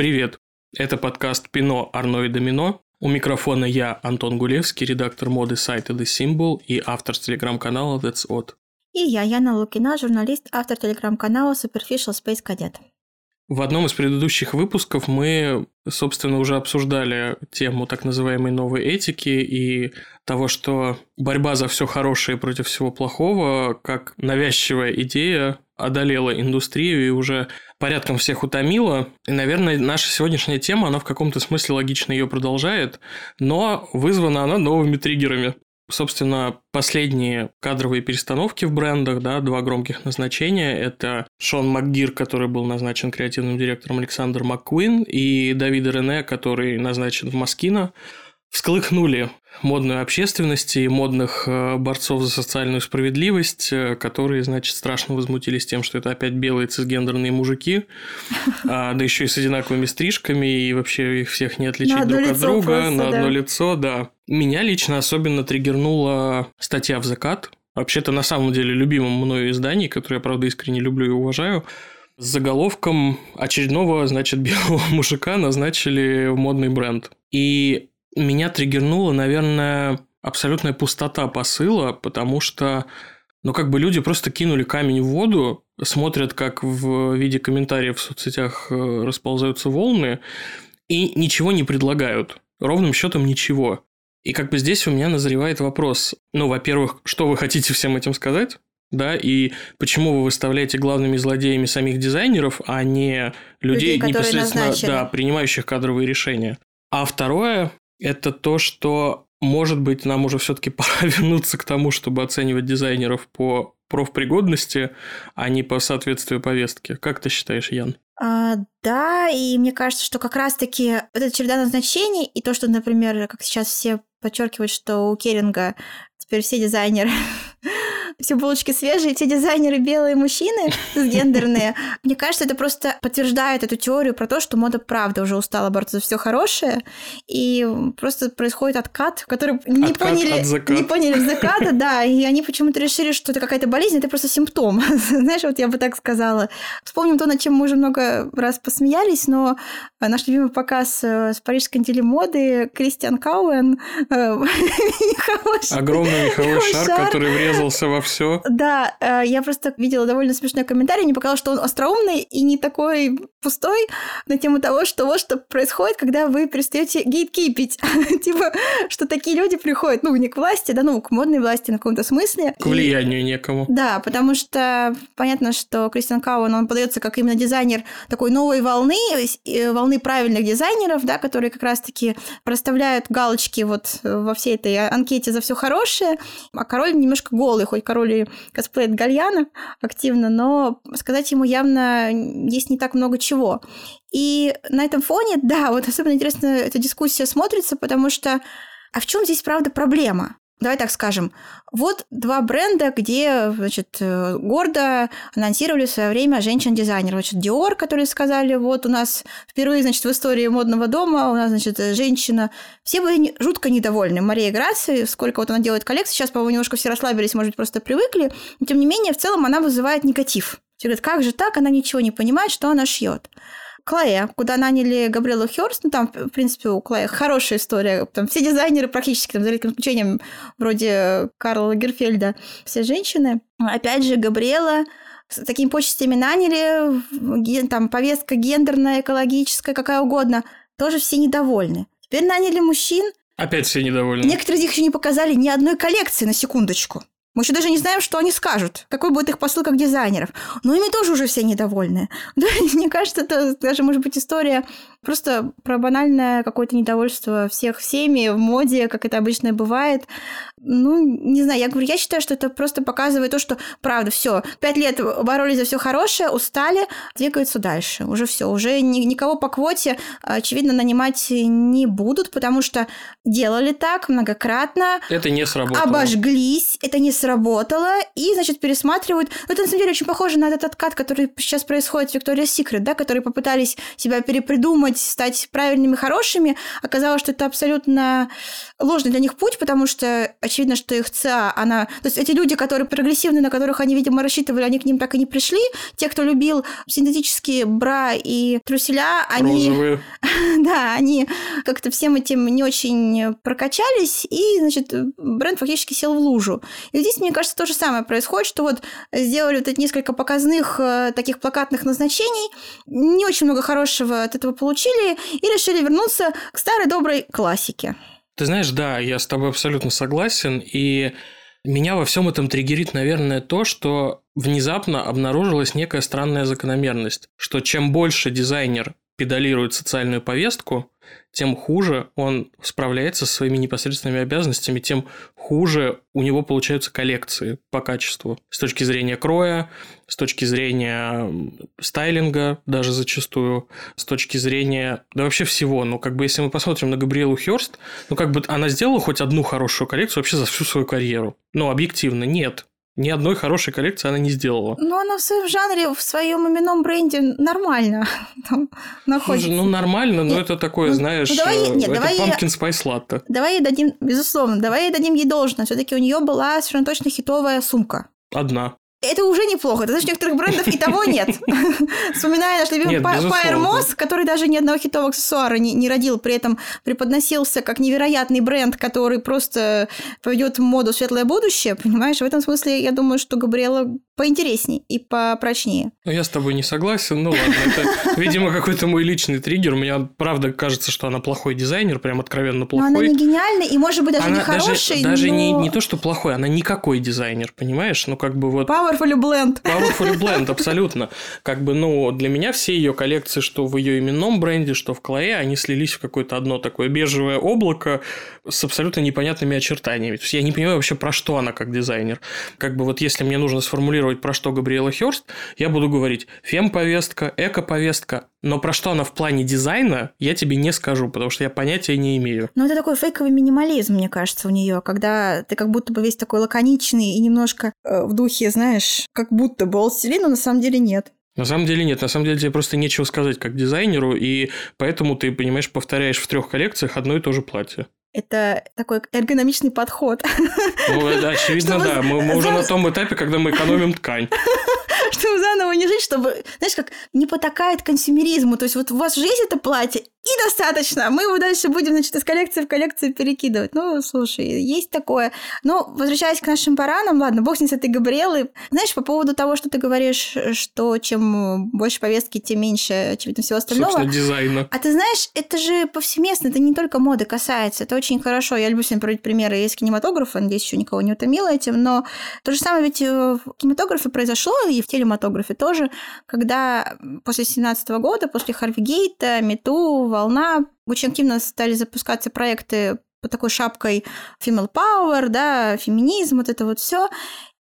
Привет! Это подкаст «Пино, Арно и Домино». У микрофона я, Антон Гулевский, редактор моды сайта The Symbol и автор телеграм-канала That's Odd. И я, Яна Лукина, журналист, автор телеграм-канала Superficial Space Cadet. В одном из предыдущих выпусков мы, собственно, уже обсуждали тему так называемой новой этики и того, что борьба за все хорошее против всего плохого, как навязчивая идея, одолела индустрию и уже порядком всех утомила. И, наверное, наша сегодняшняя тема, она в каком-то смысле логично ее продолжает, но вызвана она новыми триггерами. Собственно, последние кадровые перестановки в брендах, да, два громких назначения. Это Шон МакГир, который был назначен креативным директором Александр МакКуин, и Давид Рене, который назначен в Маскино всколыхнули модную общественность и модных э, борцов за социальную справедливость, э, которые, значит, страшно возмутились тем, что это опять белые цисгендерные мужики, а, да еще и с одинаковыми стрижками, и вообще их всех не отличить друг от друга, на одно лицо, да. Меня лично особенно триггернула статья в закат, вообще-то на самом деле любимом мною издании, которое я, правда, искренне люблю и уважаю, с заголовком очередного, значит, белого мужика назначили в модный бренд. И меня триггернула, наверное, абсолютная пустота посыла, потому что, ну, как бы люди просто кинули камень в воду, смотрят, как в виде комментариев в соцсетях э, расползаются волны, и ничего не предлагают. Ровным счетом ничего. И как бы здесь у меня назревает вопрос. Ну, во-первых, что вы хотите всем этим сказать? Да, и почему вы выставляете главными злодеями самих дизайнеров, а не людей, людей непосредственно да, принимающих кадровые решения. А второе, это то, что, может быть, нам уже все-таки пора вернуться к тому, чтобы оценивать дизайнеров по профпригодности, а не по соответствию повестки. Как ты считаешь, Ян? А, да, и мне кажется, что как раз-таки вот эта череда назначений и то, что, например, как сейчас все подчеркивают, что у Керинга теперь все дизайнеры все булочки свежие, все дизайнеры белые мужчины гендерные. Мне кажется, это просто подтверждает эту теорию про то, что мода правда уже устала бороться за все хорошее, и просто происходит откат, который не откат поняли, не поняли в заката, да, и они почему-то решили, что это какая-то болезнь, это просто симптом. Знаешь, вот я бы так сказала. Вспомним то, над чем мы уже много раз посмеялись, но наш любимый показ э, с парижской недели моды Кристиан Кауэн э, Огромный меховой шар, который врезался во все. Да, э, я просто видела довольно смешной комментарий, не показал, что он остроумный и не такой пустой на тему того, что вот что происходит, когда вы перестаете гейткипить. типа, что такие люди приходят, ну, не к власти, да, ну, к модной власти на каком-то смысле. К влиянию некому. Да, потому что понятно, что Кристиан Кауэн, он подается как именно дизайнер такой новой волны, э, волны правильных дизайнеров, да, которые как раз-таки проставляют галочки вот во всей этой анкете за все хорошее, а король немножко голый, хоть король роли косплеит Гальяна активно, но сказать ему явно есть не так много чего. И на этом фоне, да, вот особенно интересно эта дискуссия смотрится, потому что а в чем здесь правда проблема? Давай так скажем. Вот два бренда, где, значит, э, гордо анонсировали в свое время женщин-дизайнеров. Значит, Dior, которые сказали, вот у нас впервые, значит, в истории модного дома у нас, значит, женщина. Все были жутко недовольны. Мария Грации, сколько вот она делает коллекций, сейчас, по-моему, немножко все расслабились, может быть, просто привыкли. Но, тем не менее, в целом она вызывает негатив. Все говорят, как же так, она ничего не понимает, что она шьет. Клея, куда наняли Габриэлу Хёрст, ну там, в принципе, у Клея хорошая история, там все дизайнеры практически, там, за редким исключением, вроде Карла Лагерфельда, все женщины. Опять же, Габриэла с такими почестями наняли, там повестка гендерная, экологическая, какая угодно, тоже все недовольны. Теперь наняли мужчин. Опять все недовольны. Некоторые из них еще не показали ни одной коллекции, на секундочку. Мы еще даже не знаем, что они скажут, какой будет их посыл как дизайнеров. Но ими тоже уже все недовольны. Да, мне кажется, это даже может быть история просто про банальное какое-то недовольство всех всеми в моде, как это обычно бывает. Ну, не знаю, я говорю, я считаю, что это просто показывает то, что правда, все, пять лет боролись за все хорошее, устали, двигаются дальше. Уже все, уже ни, никого по квоте, очевидно, нанимать не будут, потому что делали так многократно. Это не сработало. Обожглись, это не сработало, и, значит, пересматривают. Ну, это, на самом деле, очень похоже на этот откат, который сейчас происходит в Victoria's Secret, да, которые попытались себя перепридумать, стать правильными, хорошими. Оказалось, что это абсолютно ложный для них путь, потому что, очевидно, что их ЦА, она... То есть эти люди, которые прогрессивные, на которых они, видимо, рассчитывали, они к ним так и не пришли. Те, кто любил синтетические бра и труселя, они... Да, они как-то всем этим не очень прокачались, и, значит, бренд фактически сел в лужу. И здесь, мне кажется, то же самое происходит, что вот сделали вот эти несколько показных э, таких плакатных назначений, не очень много хорошего от этого получили, и решили вернуться к старой доброй классике. Ты знаешь, да, я с тобой абсолютно согласен, и меня во всем этом триггерит, наверное, то, что внезапно обнаружилась некая странная закономерность, что чем больше дизайнер педалирует социальную повестку, тем хуже он справляется со своими непосредственными обязанностями, тем хуже у него получаются коллекции по качеству. С точки зрения кроя, с точки зрения стайлинга даже зачастую, с точки зрения, да вообще всего. Ну, как бы если мы посмотрим на Габриэлу Хёрст, ну, как бы она сделала хоть одну хорошую коллекцию вообще за всю свою карьеру. Ну, объективно, нет. Ни одной хорошей коллекции она не сделала. Ну, она в своем жанре, в своем именном бренде нормально там находится. Ну, нормально, но нет, это такое, ну, знаешь, ну, давай, нет, это давай pumpkin spice latte. Давай ей дадим, безусловно, давай ей дадим ей должное. все таки у нее была совершенно точно хитовая сумка. Одна. Это уже неплохо. Ты знаешь, некоторых брендов и того нет. Вспоминая наш любимый Fire Moss, который даже ни одного хитового аксессуара не, не родил, при этом преподносился как невероятный бренд, который просто поведет в моду светлое будущее, понимаешь? В этом смысле я думаю, что Габриэла поинтереснее и попрочнее. Ну, я с тобой не согласен. Ну, ладно, это, видимо, какой-то мой личный триггер. Мне, правда, кажется, что она плохой дизайнер, прям откровенно плохой. Но она не гениальная и, может быть, даже она не хороший, Даже, даже но... не, не то, что плохой, она никакой дизайнер, понимаешь? Ну, как бы вот... Powerful blend. Powerful blend, абсолютно. Как бы, ну, для меня все ее коллекции, что в ее именном бренде, что в Клое, они слились в какое-то одно такое бежевое облако с абсолютно непонятными очертаниями. То есть я не понимаю вообще, про что она как дизайнер. Как бы вот если мне нужно сформулировать рассказывать, про что Габриэла Хёрст, я буду говорить фем-повестка, эко-повестка, но про что она в плане дизайна, я тебе не скажу, потому что я понятия не имею. Ну, это такой фейковый минимализм, мне кажется, у нее, когда ты как будто бы весь такой лаконичный и немножко э, в духе, знаешь, как будто бы но на самом деле нет. На самом деле нет, на самом деле тебе просто нечего сказать как дизайнеру, и поэтому ты, понимаешь, повторяешь в трех коллекциях одно и то же платье. Это такой эргономичный подход. Ну, это очевидно, Чтобы... да. Мы, мы уже на том этапе, когда мы экономим ткань. Чтобы заново не жить, чтобы, знаешь, как не потакает консюмеризму. То есть вот у вас же есть это платье, и достаточно. Мы его дальше будем, значит, из коллекции в коллекцию перекидывать. Ну, слушай, есть такое. Но, возвращаясь к нашим баранам, ладно, бог с ней с этой Габриэлой. Знаешь, по поводу того, что ты говоришь, что чем больше повестки, тем меньше, очевидно, всего остального. Собственно, дизайна. А ты знаешь, это же повсеместно, это не только моды касается. Это очень хорошо. Я люблю сегодня проводить примеры из кинематографа, надеюсь, еще никого не утомила этим, но то же самое ведь в кинематографе произошло, и в телематографе тоже, когда после 17 года, после Харви Гейта, Мету, волна. Очень активно стали запускаться проекты под такой шапкой female power, да, феминизм, вот это вот все.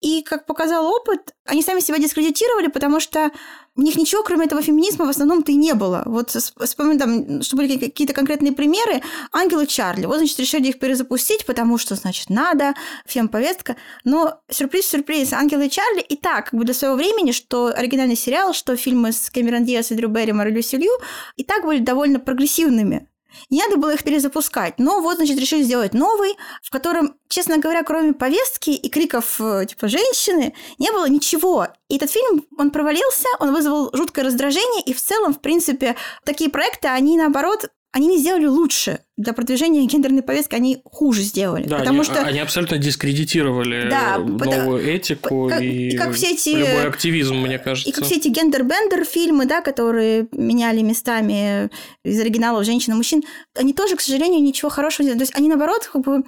И, как показал опыт, они сами себя дискредитировали, потому что у них ничего, кроме этого феминизма, в основном-то и не было. Вот вспомним, там, что были какие-то конкретные примеры. Ангелы Чарли. Вот, значит, решили их перезапустить, потому что, значит, надо, фем-повестка. Но сюрприз-сюрприз, Ангелы Чарли и так, как бы для своего времени, что оригинальный сериал, что фильмы с Кэмерон Диас и Дрю Берримор и Люси Лью, и так были довольно прогрессивными. Не надо было их перезапускать. Но вот, значит, решили сделать новый, в котором, честно говоря, кроме повестки и криков э, типа «женщины», не было ничего. И этот фильм, он провалился, он вызвал жуткое раздражение, и в целом, в принципе, такие проекты, они, наоборот, они не сделали лучше. Для продвижения гендерной повестки они хуже сделали. Да, потому они, что... они абсолютно дискредитировали да, новую да, этику как, и как все эти... любой активизм, мне кажется. И как все эти гендер-бендер фильмы, да, которые меняли местами из оригиналов женщин и мужчин, они тоже, к сожалению, ничего хорошего не делали. То есть они, наоборот, как бы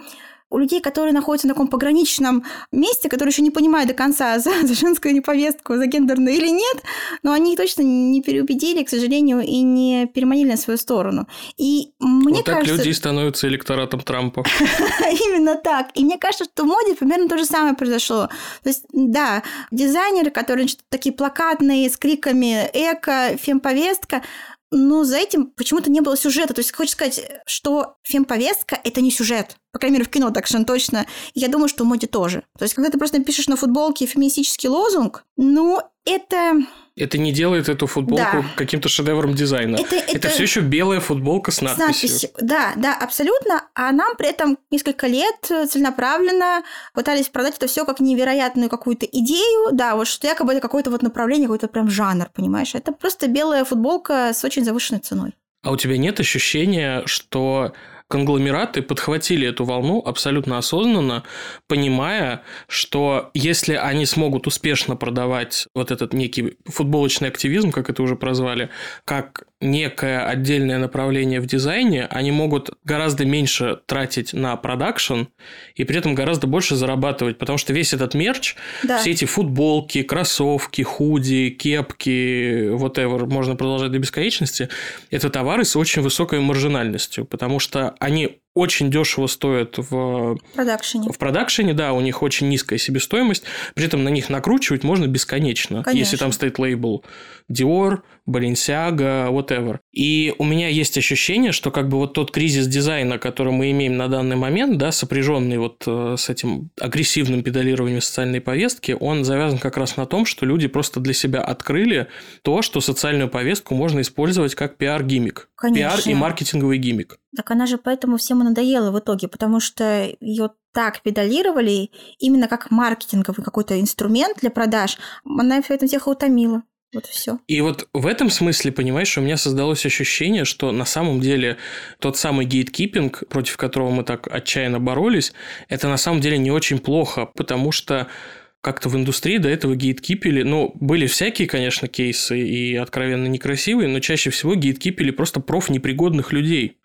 у людей, которые находятся на таком пограничном месте, которые еще не понимают до конца, за, за женскую повестку, за гендерную или нет, но они точно не переубедили, к сожалению, и не переманили на свою сторону. И мне вот кажется... так люди становятся электоратом Трампа. Именно так. И мне кажется, что в моде примерно то же самое произошло. То есть, да, дизайнеры, которые такие плакатные, с криками эко, фемповестка, но за этим почему-то не было сюжета. То есть хочется сказать, что фемповестка – это не сюжет. По крайней мере, в кино так совершенно точно. И я думаю, что в моде тоже. То есть, когда ты просто пишешь на футболке феминистический лозунг, ну, это это не делает эту футболку Да. каким-то шедевром дизайна. Это- Это, это- все еще белая футболка с С надписью. надписью. Да, да, абсолютно. А нам при этом несколько лет целенаправленно пытались продать это все как невероятную какую-то идею. Да, вот что якобы это какое-то вот направление, какой-то прям жанр, понимаешь? Это просто белая футболка с очень завышенной ценой. А у тебя нет ощущения, что конгломераты подхватили эту волну абсолютно осознанно, понимая, что если они смогут успешно продавать вот этот некий футболочный активизм, как это уже прозвали, как некое отдельное направление в дизайне, они могут гораздо меньше тратить на продакшн и при этом гораздо больше зарабатывать, потому что весь этот мерч, Да. все эти футболки, кроссовки, худи, кепки, whatever, можно продолжать до бесконечности, это товары с очень высокой маржинальностью, потому что они очень дешево стоят в, продакшене. в продакшене, да, у них очень низкая себестоимость, при этом на них накручивать можно бесконечно, Конечно. если там стоит лейбл Dior, Balenciaga, whatever. И у меня есть ощущение, что как бы вот тот кризис дизайна, который мы имеем на данный момент, да, сопряженный вот э, с этим агрессивным педалированием социальной повестки, он завязан как раз на том, что люди просто для себя открыли то, что социальную повестку можно использовать как пиар-гиммик. Пиар и маркетинговый гиммик. Так она же поэтому всем и надоела в итоге, потому что ее так педалировали именно как маркетинговый какой-то инструмент для продаж. Она поэтому всех и утомила. Вот все. И вот в этом смысле, понимаешь, у меня создалось ощущение, что на самом деле тот самый гейткипинг, против которого мы так отчаянно боролись, это на самом деле не очень плохо, потому что как-то в индустрии до этого гейткипили, ну, были всякие, конечно, кейсы и откровенно некрасивые, но чаще всего гейткипили просто профнепригодных людей.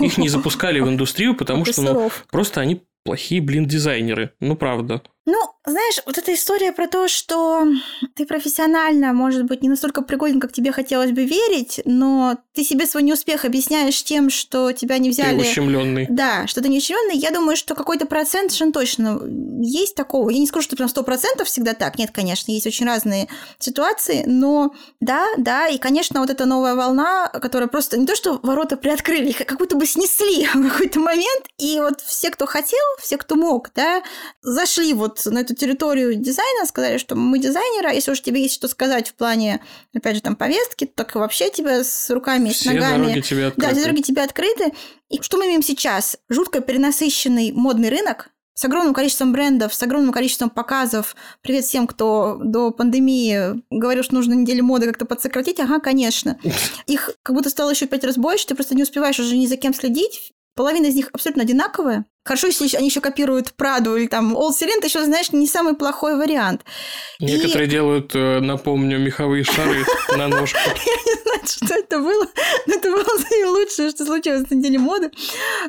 Их не запускали в индустрию, потому что ну, просто они плохие, блин, дизайнеры. Ну, правда. Ну, знаешь, вот эта история про то, что ты профессионально, может быть, не настолько пригоден, как тебе хотелось бы верить, но ты себе свой неуспех объясняешь тем, что тебя не Ты взяли... ущемленный. Да, что ты не ущемленный. Я думаю, что какой-то процент совершенно точно есть такого. Я не скажу, что прям сто процентов всегда так. Нет, конечно, есть очень разные ситуации, но да, да, и, конечно, вот эта новая волна, которая просто не то, что ворота приоткрыли, их как будто бы снесли в какой-то момент, и вот все, кто хотел, все, кто мог, да, зашли вот на эту территорию дизайна, сказали, что мы дизайнеры, а если уж тебе есть что сказать в плане, опять же, там, повестки, так вообще тебя с руками и с Все ногами... дороги тебе Да, открыты. все дороги тебе открыты. И что мы имеем сейчас? Жутко перенасыщенный модный рынок с огромным количеством брендов, с огромным количеством показов. Привет всем, кто до пандемии говорил, что нужно неделю моды как-то подсократить. Ага, конечно. Их как будто стало еще пять раз больше, ты просто не успеваешь уже ни за кем следить. Половина из них абсолютно одинаковая. Хорошо, если они еще копируют Праду или там Old это еще, знаешь, не самый плохой вариант. Некоторые делают, э, напомню, меховые шары на ножку. не знаю, что это было, но это было самое лучшее, что случилось на неделе моды.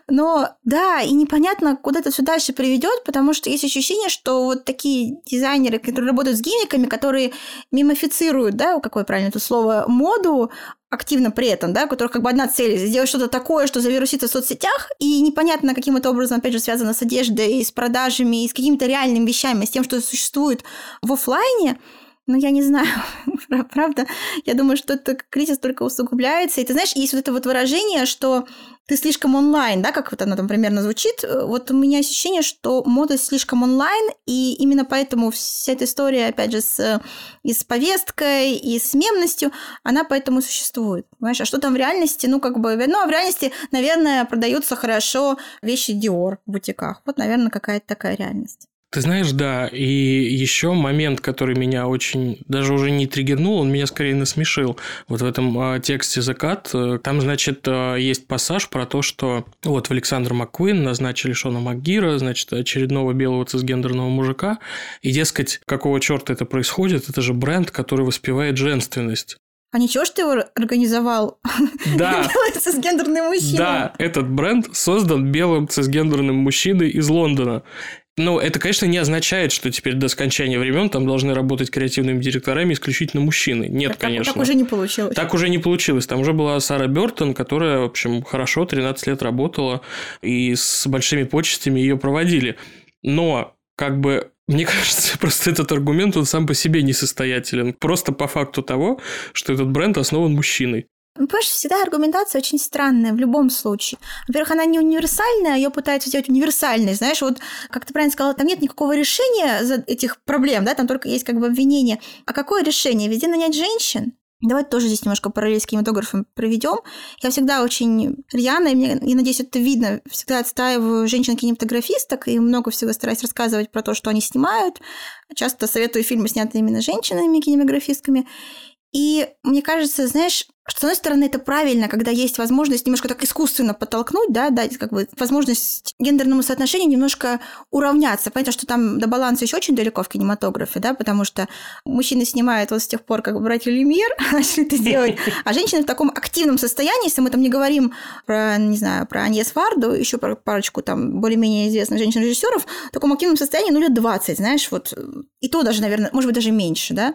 Но да, и непонятно, куда это все дальше приведет, потому что есть ощущение, что вот такие дизайнеры, которые работают с гиммиками, которые мимифицируют, да, какое правильно это слово, моду, активно при этом, да, у которых как бы одна цель – сделать что-то такое, что завирусится в соцсетях, и непонятно, каким это образом, опять же, связано с одеждой, с продажами, и с какими-то реальными вещами, с тем, что существует в оффлайне, ну, я не знаю, правда. Я думаю, что этот кризис только усугубляется. И ты знаешь, есть вот это вот выражение, что ты слишком онлайн, да, как вот оно там примерно звучит. Вот у меня ощущение, что мода слишком онлайн, и именно поэтому вся эта история, опять же, с, и с повесткой, и с мемностью, она поэтому существует. Понимаешь, а что там в реальности? Ну, как бы, ну, а в реальности, наверное, продаются хорошо вещи Dior в бутиках. Вот, наверное, какая-то такая реальность. Ты знаешь, да, и еще момент, который меня очень, даже уже не триггернул, он меня скорее насмешил. Вот в этом э, тексте «Закат», э, там, значит, э, есть пассаж про то, что вот в Александр Маккуин назначили Шона Макгира, значит, очередного белого цисгендерного мужика, и, дескать, какого черта это происходит, это же бренд, который воспевает женственность. А ничего, что его организовал Да, цисгендерный мужчина? да, этот бренд создан белым цисгендерным мужчиной из Лондона. Ну, это, конечно, не означает, что теперь до скончания времен там должны работать креативными директорами исключительно мужчины. Нет, так, конечно. Так уже не получилось. Так уже не получилось. Там уже была Сара Бертон, которая, в общем, хорошо 13 лет работала, и с большими почестями ее проводили. Но, как бы, мне кажется, просто этот аргумент, он сам по себе несостоятелен. Просто по факту того, что этот бренд основан мужчиной. Ну, понимаешь, всегда аргументация очень странная в любом случае. Во-первых, она не универсальная, ее пытаются сделать универсальной. Знаешь, вот, как ты правильно сказала, там нет никакого решения за этих проблем, да, там только есть как бы обвинение. А какое решение? Везде нанять женщин? Давайте тоже здесь немножко параллель с кинематографом проведем. Я всегда очень рьяно, и мне, я надеюсь, это видно, всегда отстаиваю женщин-кинематографисток и много всего стараюсь рассказывать про то, что они снимают. Часто советую фильмы, снятые именно женщинами-кинематографистками. И мне кажется, знаешь, что, с одной стороны, это правильно, когда есть возможность немножко так искусственно подтолкнуть, да, дать как бы возможность гендерному соотношению немножко уравняться. Понятно, что там до баланса еще очень далеко в кинематографе, да, потому что мужчины снимают вот с тех пор, как братья Люмьер начали это делать, а женщины в таком активном состоянии, если мы там не говорим про, не знаю, про Аньес Варду, еще про парочку там более-менее известных женщин-режиссеров, в таком активном состоянии, ну, лет 20, знаешь, вот, и то даже, наверное, может быть, даже меньше, да,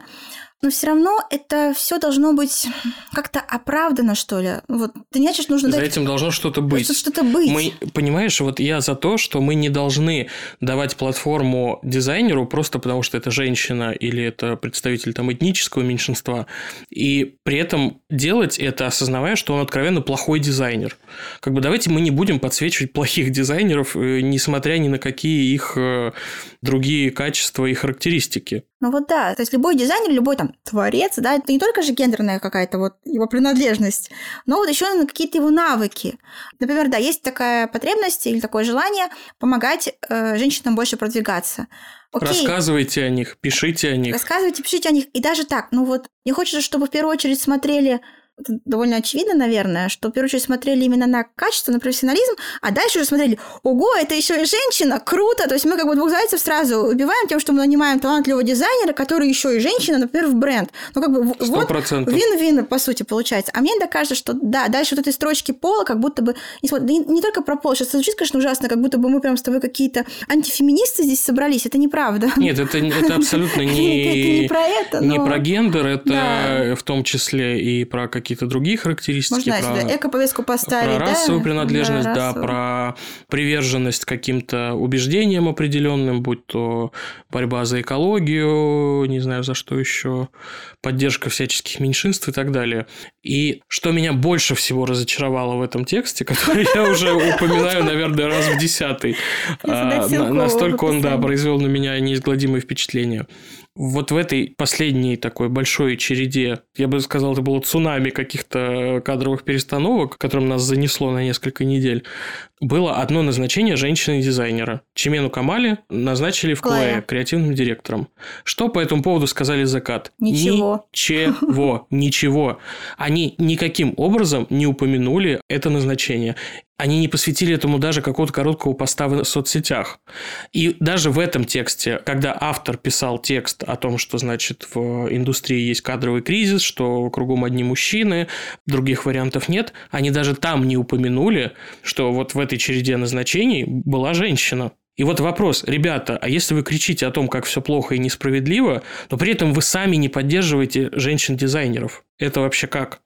но все равно это все должно быть как-то оправдано, что ли. Вот ты не значит, нужно за дать... этим должно что-то быть. Что-то быть. Мы, понимаешь, вот я за то, что мы не должны давать платформу дизайнеру просто потому, что это женщина или это представитель там этнического меньшинства, и при этом делать это, осознавая, что он откровенно плохой дизайнер. Как бы давайте мы не будем подсвечивать плохих дизайнеров, э, несмотря ни на какие их э, другие качества и характеристики. Ну вот да, то есть любой дизайнер, любой там творец, да, это не только же гендерная какая-то вот его принадлежность, но вот еще на какие-то его навыки. Например, да, есть такая потребность или такое желание помогать э, женщинам больше продвигаться. Окей. Рассказывайте о них, пишите о них. Рассказывайте, пишите о них. И даже так, ну вот, мне хочется, чтобы в первую очередь смотрели это довольно очевидно, наверное, что в первую очередь смотрели именно на качество, на профессионализм, а дальше уже смотрели, ого, это еще и женщина, круто, то есть мы как бы двух зайцев сразу убиваем тем, что мы нанимаем талантливого дизайнера, который еще и женщина, например, в бренд. Ну как бы 100%. вот вин-вин, по сути, получается. А мне иногда кажется, что да, дальше вот этой строчки пола как будто бы, не, не, не только про пол, сейчас звучит, конечно, ужасно, как будто бы мы прям с тобой какие-то антифеминисты здесь собрались, это неправда. Нет, это, это абсолютно не, не про это, не про гендер, это в том числе и про какие какие-то другие характеристики. Можно про, эко-повестку поставить, Про расовую да? принадлежность, да, да, про приверженность каким-то убеждениям определенным, будь то борьба за экологию, не знаю за что еще, поддержка всяческих меньшинств и так далее. И что меня больше всего разочаровало в этом тексте, который я уже упоминаю, наверное, раз в десятый, а, настолько он, да, произвел на меня неизгладимое впечатление вот в этой последней такой большой череде, я бы сказал, это было цунами каких-то кадровых перестановок, которым нас занесло на несколько недель, было одно назначение женщины-дизайнера. Чемену Камали назначили в Клэе креативным директором. Что по этому поводу сказали Закат? Ничего. Ничего. Ничего. Они никаким образом не упомянули это назначение они не посвятили этому даже какого-то короткого поста в соцсетях. И даже в этом тексте, когда автор писал текст о том, что, значит, в индустрии есть кадровый кризис, что кругом одни мужчины, других вариантов нет, они даже там не упомянули, что вот в этой череде назначений была женщина. И вот вопрос, ребята, а если вы кричите о том, как все плохо и несправедливо, но при этом вы сами не поддерживаете женщин-дизайнеров, это вообще как?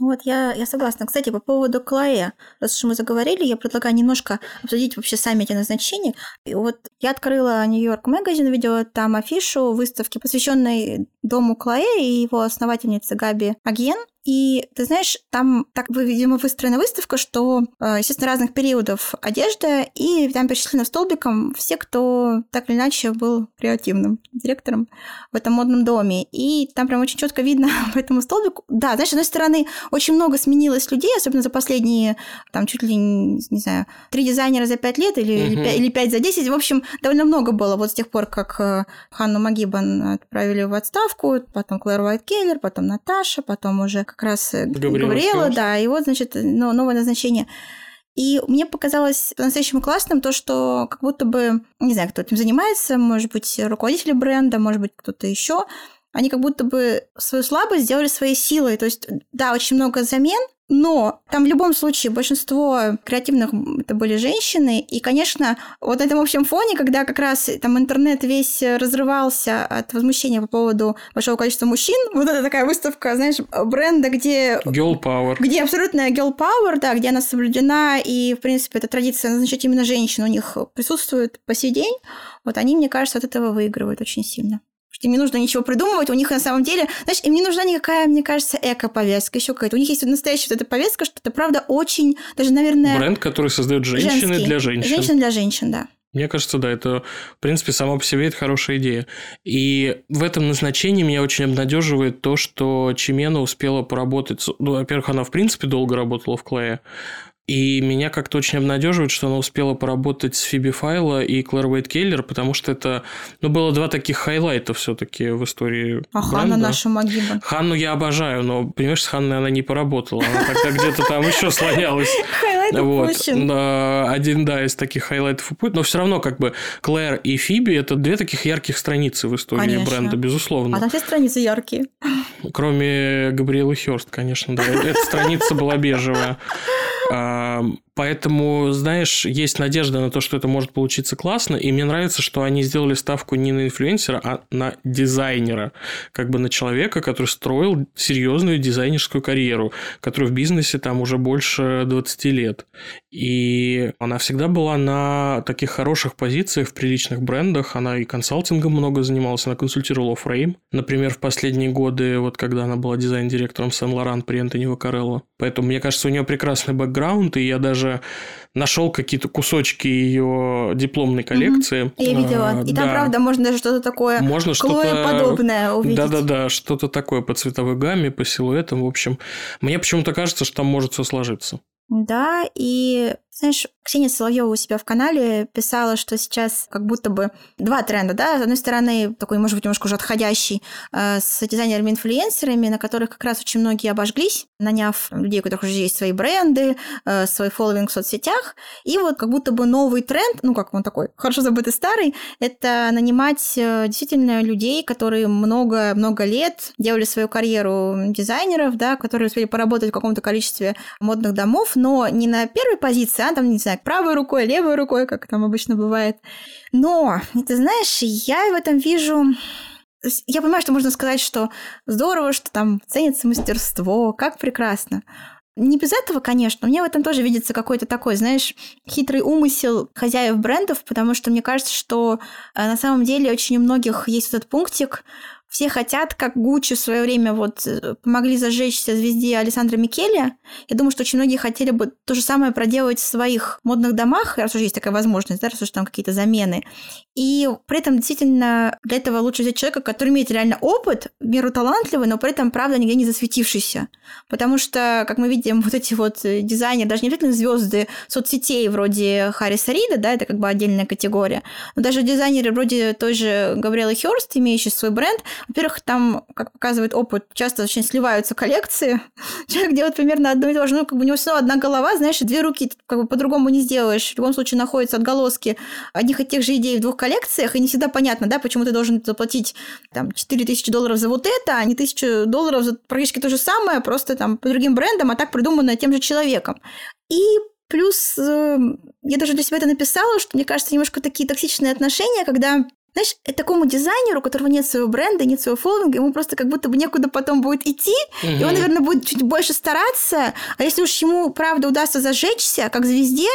Вот, я, я согласна. Кстати, по поводу Клая, раз уж мы заговорили, я предлагаю немножко обсудить вообще сами эти назначения. И вот я открыла Нью-Йорк Магазин, видела там афишу выставки, посвященной дому Клая и его основательнице Габи Аген. И ты знаешь, там так, видимо, выстроена выставка, что, э, естественно, разных периодов одежда, и там перечислены столбиком все, кто так или иначе был креативным директором в этом модном доме. И там прям очень четко видно по этому столбику. Да, знаешь, с одной стороны, очень много сменилось людей, особенно за последние, там, чуть ли, не, знаю, три дизайнера за пять лет или, uh-huh. или пять за десять. В общем, довольно много было вот с тех пор, как э, Ханну Магибан отправили в отставку, потом Клэр Уайт Келлер, потом Наташа, потом уже как раз э, Габриэла, Габриэла да, и вот, значит, новое назначение. И мне показалось по-настоящему классным то, что как будто бы, не знаю, кто этим занимается, может быть, руководители бренда, может быть, кто-то еще, они как будто бы свою слабость сделали своей силой. То есть, да, очень много замен, но там в любом случае большинство креативных это были женщины. И, конечно, вот на этом общем фоне, когда как раз там интернет весь разрывался от возмущения по поводу большого количества мужчин, вот это такая выставка, знаешь, бренда, где... Girl Power. Где абсолютная girl power, да, где она соблюдена, и, в принципе, эта традиция назначать именно женщин у них присутствует по сей день. Вот они, мне кажется, от этого выигрывают очень сильно. Им не нужно ничего придумывать, у них на самом деле, знаешь, им не нужна никакая, мне кажется, эко-повестка, еще какая-то. У них есть настоящая вот эта повестка, что это правда очень, даже, наверное... Бренд, который создает женщины женский. для женщин. Женщины для женщин, да. Мне кажется, да, это, в принципе, само по себе это хорошая идея. И в этом назначении меня очень обнадеживает то, что Чимена успела поработать. Ну, во-первых, она, в принципе, долго работала в Chloé, и меня как-то очень обнадеживает, что она успела поработать с Фиби Файло и Клэр Уэйт Келлер, потому что это, ну, было два таких highlight а все-таки в истории А Ханна наша МакГиббон. Ханну я обожаю, но, понимаешь, с Ханной она не поработала. Она тогда где-то там еще слонялась. Highlight Вот. Один, да, из таких highlight ов упущен. Но все равно, как бы, Клэр и Фиби – это две таких ярких страницы в истории Конечно. бренда, безусловно. А там все страницы яркие. Кроме Габриэлы Хёрст, конечно, да. Эта страница была бежевая. А, Поэтому, знаешь, есть надежда на то, что это может получиться классно, и мне нравится, что они сделали ставку не на инфлюенсера, а на дизайнера, как бы на человека, который строил серьезную дизайнерскую карьеру, который в бизнесе там уже больше 20 лет. И она всегда была на таких хороших позициях в приличных брендах, она и консалтингом много занималась, она консультировала Frame, например, в последние годы, вот когда она была дизайн-директором Сен-Лоран при Энтони Вакарелло. Поэтому, мне кажется, у нее прекрасный бэкграунд, и я даже нашел какие-то кусочки ее дипломной коллекции. Я видела. А, И там, да. правда, можно даже что-то такое Можно что-то... подобное увидеть. Да-да-да, что-то такое по цветовой гамме, по силуэтам, в общем. Мне почему-то кажется, что там может все сложиться. Да, и, знаешь, Ксения Соловьева у себя в канале писала, что сейчас как будто бы два тренда, да, с одной стороны, такой, может быть, немножко уже отходящий э, с дизайнерами-инфлюенсерами, на которых как раз очень многие обожглись, наняв людей, у которых уже есть свои бренды, э, свой фолловинг в соцсетях, и вот как будто бы новый тренд, ну, как он такой, хорошо забытый старый, это нанимать э, действительно людей, которые много-много лет делали свою карьеру дизайнеров, да, которые успели поработать в каком-то количестве модных домов, но не на первой позиции, а там, не знаю, правой рукой, левой рукой, как там обычно бывает. Но, ты знаешь, я в этом вижу... Я понимаю, что можно сказать, что здорово, что там ценится мастерство, как прекрасно. Не без этого, конечно, мне в этом тоже видится какой-то такой, знаешь, хитрый умысел хозяев брендов, потому что мне кажется, что э, на самом деле очень у многих есть этот пунктик, все хотят, как Гуччи в свое время вот э, помогли зажечься звезде Александра Микеле. Я думаю, что очень многие хотели бы то же самое проделать в своих модных домах, раз уже есть такая возможность, да, раз уж там какие-то замены. И при этом действительно для этого лучше взять человека, который имеет реально опыт, в меру талантливый, но при этом, правда, нигде не засветившийся. Потому что, как мы видим, вот эти вот э, дизайнеры, даже не обязательно звезды соцсетей вроде Харриса Рида, да, это как бы отдельная категория, но даже дизайнеры вроде той же Габриэлы Хёрст, имеющие свой бренд, во-первых, там, как показывает опыт, часто очень сливаются коллекции. Человек делает примерно одно и то же. Ну, как бы у него все одна голова, знаешь, и две руки как бы по-другому не сделаешь. В любом случае находятся отголоски одних и тех же идей в двух коллекциях, и не всегда понятно, да, почему ты должен заплатить там 4000 долларов за вот это, а не 1000 долларов за практически то же самое, просто там по другим брендам, а так придуманное тем же человеком. И Плюс э, я даже для себя это написала, что мне кажется немножко такие токсичные отношения, когда знаешь, и такому дизайнеру, у которого нет своего бренда, нет своего фолловинга, ему просто как будто бы некуда потом будет идти, Мгм. и он, наверное, будет чуть больше стараться, а если уж ему, правда, удастся зажечься, как звезде,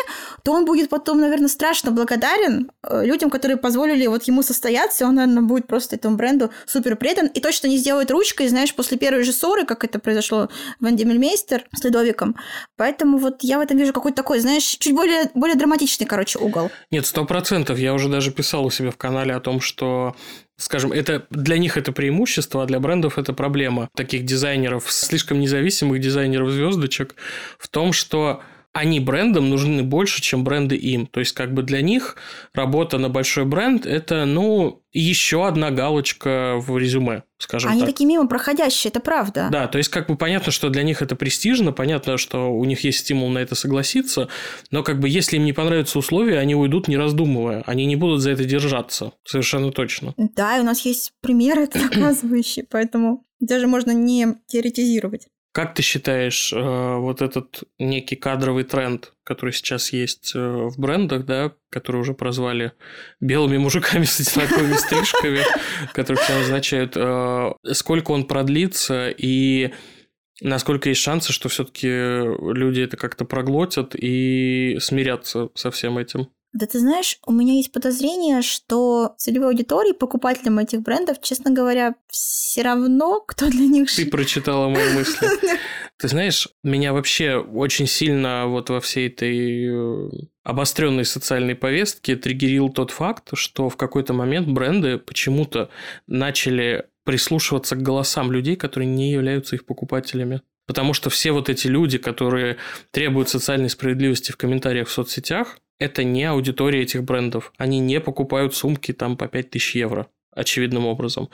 то он будет потом, наверное, страшно благодарен э, людям, которые позволили вот ему состояться, и он, наверное, будет просто этому бренду супер предан, и точно не сделает ручкой, знаешь, после первой же ссоры, как это произошло в Энди Мельмейстер с Ледовиком. Поэтому вот я в этом вижу какой-то такой, знаешь, чуть более, более драматичный, короче, угол. Нет, сто процентов. Я уже даже писал у себя в канале о том, что скажем, это для них это преимущество, а для брендов это проблема. Таких дизайнеров, слишком независимых дизайнеров звездочек в том, что они брендам нужны больше, чем бренды им. То есть, как бы для них работа на большой бренд – это, ну, еще одна галочка в резюме, скажем Они так. такие мимо проходящие, это правда. Да, то есть как бы понятно, что для них это престижно, понятно, что у них есть стимул на это согласиться, но как бы если им не понравятся условия, они уйдут не раздумывая, они не будут за это держаться, совершенно точно. Да, и у нас есть примеры это доказывающие, поэтому даже можно не теоретизировать. Как ты считаешь, э, вот этот некий кадровый тренд, который сейчас есть э, в брендах, да, который уже прозвали белыми мужиками с одинаковыми стрижками, которых все назначают, э, сколько он продлится и насколько есть шансы, что все-таки люди это как-то проглотят и смирятся со всем этим? Да ты знаешь, у меня есть подозрение, что целевой аудитории, покупателям этих брендов, честно говоря, все равно, кто для них... Ты прочитала мои мысли. Ты знаешь, меня вообще очень сильно вот во всей этой э, обостренной социальной повестке триггерил тот факт, что в какой-то момент бренды почему-то начали прислушиваться к голосам людей, которые не являются их покупателями. Потому что все вот эти люди, которые требуют социальной справедливости в комментариях в соцсетях, это не аудитория этих брендов. Они не покупают сумки там по 5000 евро очевидным образом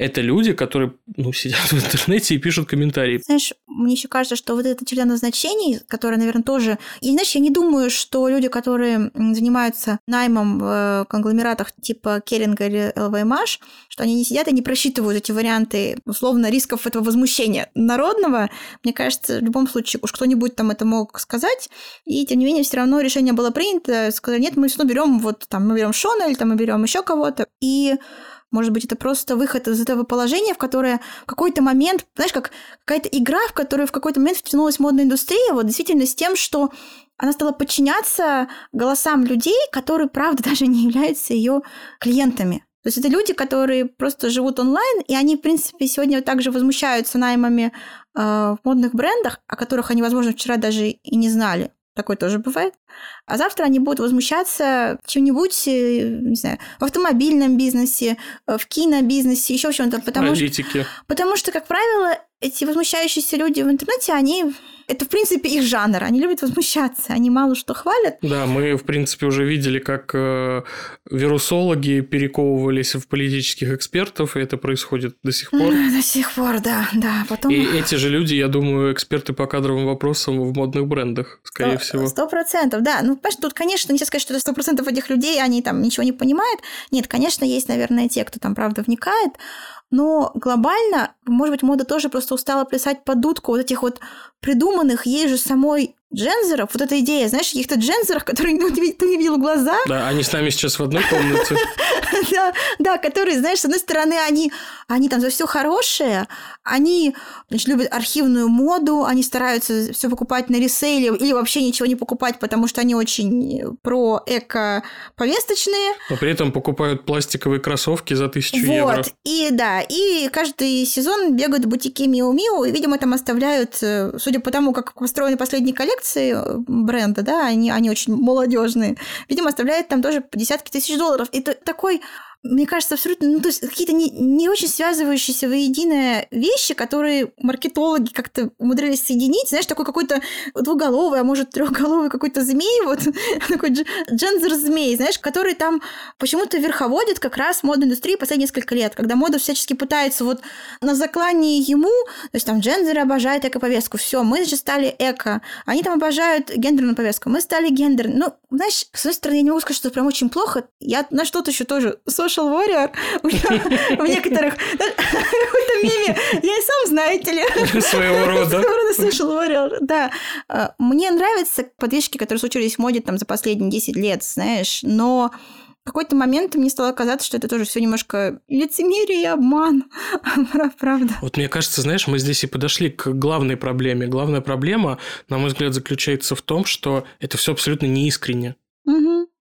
это люди, которые ну, сидят в интернете и пишут комментарии. Знаешь, мне еще кажется, что вот это череда назначений, которое, наверное, тоже... И, знаешь, я не думаю, что люди, которые занимаются наймом в э, конгломератах типа Керинга или ЛВМаш, что они не сидят и не просчитывают эти варианты, условно, рисков этого возмущения народного. Мне кажется, в любом случае, уж кто-нибудь там это мог сказать, и тем не менее все равно решение было принято, сказали, нет, мы все берем вот там, мы берем Шона или там мы берем еще кого-то. И может быть, это просто выход из этого положения, в которое в какой-то момент, знаешь, как какая-то игра, в которую в какой-то момент втянулась модная индустрия, вот действительно с тем, что она стала подчиняться голосам людей, которые, правда, даже не являются ее клиентами. То есть это люди, которые просто живут онлайн, и они, в принципе, сегодня также возмущаются наймами э, в модных брендах, о которых они, возможно, вчера даже и не знали. Такое тоже бывает. А завтра они будут возмущаться чем-нибудь, э, не знаю, в автомобильном бизнесе, э, в кинобизнесе, еще в чем-то. Потому Аналитики. Что, потому что, как правило, эти возмущающиеся люди в интернете, они это, в принципе, их жанр. Они любят возмущаться, они мало что хвалят. Да, мы, в принципе, уже видели, как э, вирусологи перековывались в политических экспертов, и это происходит до сих пор. До сих пор, да, да. Потом... И эти же люди, я думаю, эксперты по кадровым вопросам в модных брендах, скорее 100, всего. Сто процентов, да. Ну, понимаешь, тут, конечно, нельзя сказать, что это сто процентов этих людей, они там ничего не понимают. Нет, конечно, есть, наверное, те, кто там, правда, вникает, но глобально, может быть, мода тоже просто устала плясать под дудку вот этих вот придуманных ей же самой джензеров, вот эта идея, знаешь, каких-то джензеров, которые ну, ты, ты видел глаза. Да, они с нами сейчас в одной комнате. да, да, которые, знаешь, с одной стороны, они, они там за все хорошее, они значит, любят архивную моду, они стараются все покупать на ресейле или вообще ничего не покупать, потому что они очень про эко-повесточные. Но при этом покупают пластиковые кроссовки за тысячу вот. евро. Вот, и да, и каждый сезон бегают в бутике Миу Миу, и, видимо, там оставляют, э, судя по тому, как построены последние коллекции, коллекции э, бренда, да, они, они очень молодежные, видимо, оставляет там тоже десятки тысяч долларов. И такой мне кажется, абсолютно, ну, то есть какие-то не, не очень связывающиеся воедино вещи, которые маркетологи как-то умудрились соединить. Знаешь, такой какой-то двуголовый, а может, трехголовый какой-то змей, вот такой джензер-змей, знаешь, который там почему-то верховодит как раз модной индустрии последние несколько лет, когда мода всячески пытается вот на заклании ему, то есть там джензеры обожают эко-повестку, все, мы, значит, стали эко, они там обожают гендерную повестку, мы стали гендер. Ну, знаешь, с одной стороны, я не могу сказать, что прям очень плохо, я на что-то еще тоже social warrior в некоторых... В этом меме я и сам, знаете ли... Своего рода. Своего рода social warrior, да. А, мне нравятся подвижки, которые случились в моде там за последние 10 лет, знаешь, но в какой-то момент мне стало казаться, что это тоже все немножко лицемерие и обман. Правда. Вот мне кажется, знаешь, мы здесь и подошли к главной проблеме. Главная проблема, на мой взгляд, заключается в том, что это все абсолютно неискренне.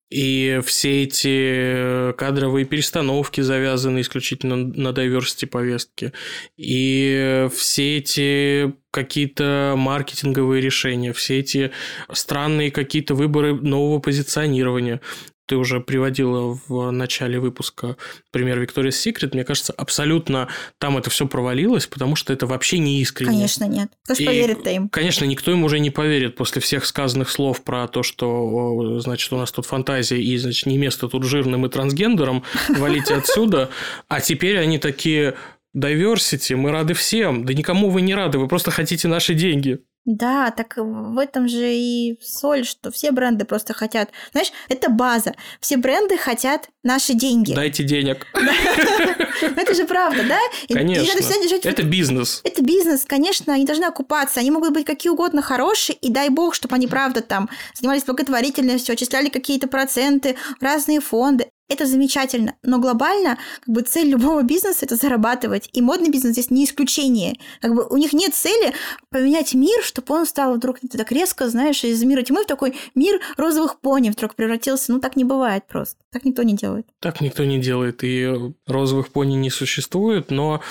И все эти кадровые перестановки завязаны исключительно на diversity повестке. И все эти какие-то маркетинговые решения, все эти странные какие-то выборы нового позиционирования ты уже приводила в начале выпуска пример Victoria's Secret, мне кажется, абсолютно там это все провалилось, потому что это вообще не искренне. Конечно, нет. Кто же поверит-то им? Конечно, никто им уже не поверит после всех сказанных слов про то, что, значит, у нас тут фантазия и, значит, не место тут жирным и трансгендерам, валите отсюда. А теперь они такие, diversity, мы рады всем. Да никому вы не рады, вы просто хотите наши деньги. Да, так в этом же и соль, что все бренды просто хотят. Знаешь, это база. Все бренды хотят наши деньги. Дайте денег. Это же правда, да? Конечно. Это бизнес. Это бизнес, конечно, они должны окупаться. Они могут быть какие угодно хорошие, и дай бог, чтобы они, правда, там занимались благотворительностью, отчисляли какие-то проценты, разные фонды. Это замечательно, но глобально как бы цель любого бизнеса это зарабатывать, и модный бизнес здесь не исключение. Как бы у них нет цели поменять мир, чтобы он стал вдруг так резко, знаешь, из мира тьмы в такой мир розовых пони вдруг превратился. Ну так не бывает просто, так никто не делает. Так никто не делает, и розовых пони не существует, но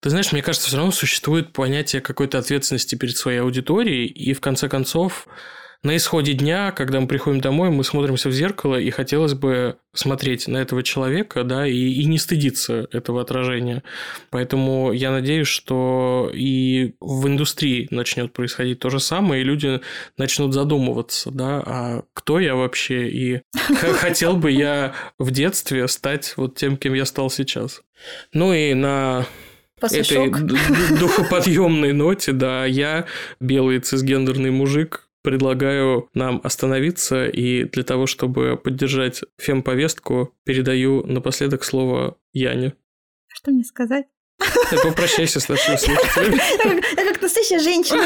ты знаешь, мне кажется, все равно существует понятие какой-то ответственности перед своей аудиторией, и в конце концов на исходе дня, когда мы приходим домой, мы смотримся в зеркало, и хотелось бы смотреть на этого человека, да, и, и не стыдиться этого отражения. Поэтому я надеюсь, что и в индустрии начнет происходить то же самое, и люди начнут задумываться, да, а кто я вообще, и хотел бы я в детстве стать вот тем, кем я стал сейчас. Ну и на этой духоподъемной ноте, да, я белый цисгендерный мужик, предлагаю нам остановиться, и для того, чтобы поддержать фем-повестку, передаю напоследок слово Яне. Что мне сказать? Ты попрощайся с нашими слушателями. Я как настоящая женщина.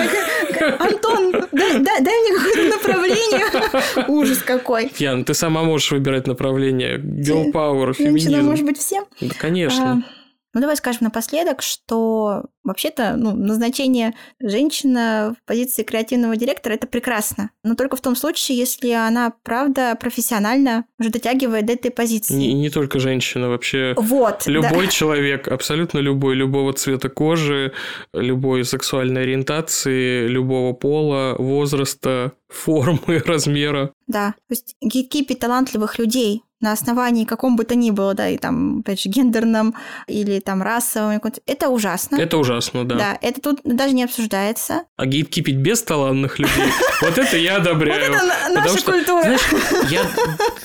Антон, дай, дай, дай мне какое-то направление. Ужас какой. Ян, ты сама можешь выбирать направление. Girl power, феминизм. Женщина может быть всем? Да, конечно. А, ну, давай скажем напоследок, что вообще-то ну, назначение женщины в позиции креативного директора – это прекрасно. Но только в том случае, если она, правда, профессионально уже дотягивает до этой позиции. Не, не только женщина, вообще вот, любой да. человек, абсолютно любой, любого цвета кожи, любой сексуальной ориентации, любого пола, возраста, формы, размера. Да, то есть гейткипить талантливых людей на основании каком бы то ни было, да, и там, опять же, гендерном или там расовом, это ужасно. Это ужасно, да. Да, это тут даже не обсуждается. А гейткипить без талантных людей, вот это я одобряю. Вот это наша культура. я...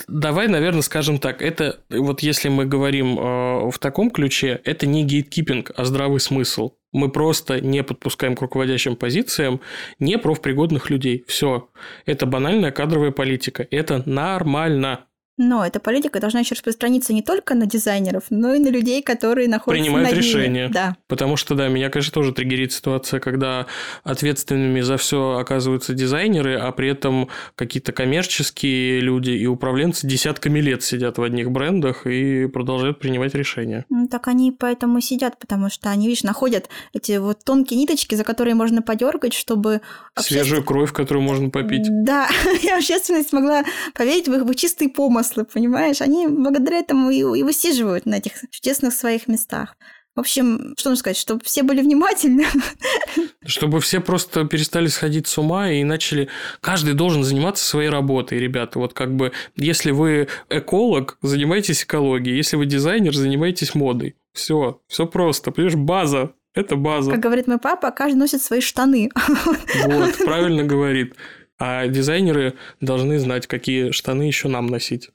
Давай, наверное, скажем так, это вот если мы говорим э, в таком ключе, это не гейткипинг, а здравый смысл. Мы просто не подпускаем к руководящим позициям не профпригодных людей. Все. Это банальная кадровая политика. Это нормально. Но эта политика должна еще распространиться не только на дизайнеров, но и на людей, которые находятся Принимают над решения. Да. Потому что, да, меня, конечно, тоже триггерит ситуация, когда ответственными за все оказываются дизайнеры, а при этом какие-то коммерческие люди и управленцы десятками лет сидят в одних брендах и продолжают принимать решения. Ну, так они поэтому сидят, потому что они, видишь, находят эти вот тонкие ниточки, за которые можно подергать, чтобы... Свежую кровь, которую можно попить. Да, и общественность могла поверить в их в чистый помысл домыслы, понимаешь? Они благодаря этому и, и высиживают на этих чудесных своих местах. В общем, что нужно сказать, чтобы все были внимательны. Чтобы все просто перестали сходить с ума и начали... Каждый должен заниматься своей работой, ребята. Вот как бы, если вы эколог, занимайтесь экологией. Если вы дизайнер, занимайтесь модой. Все, все просто. Понимаешь, база. Это база. Как говорит мой папа, каждый носит свои штаны. Вот, правильно говорит. А дизайнеры должны знать, какие штаны еще нам носить.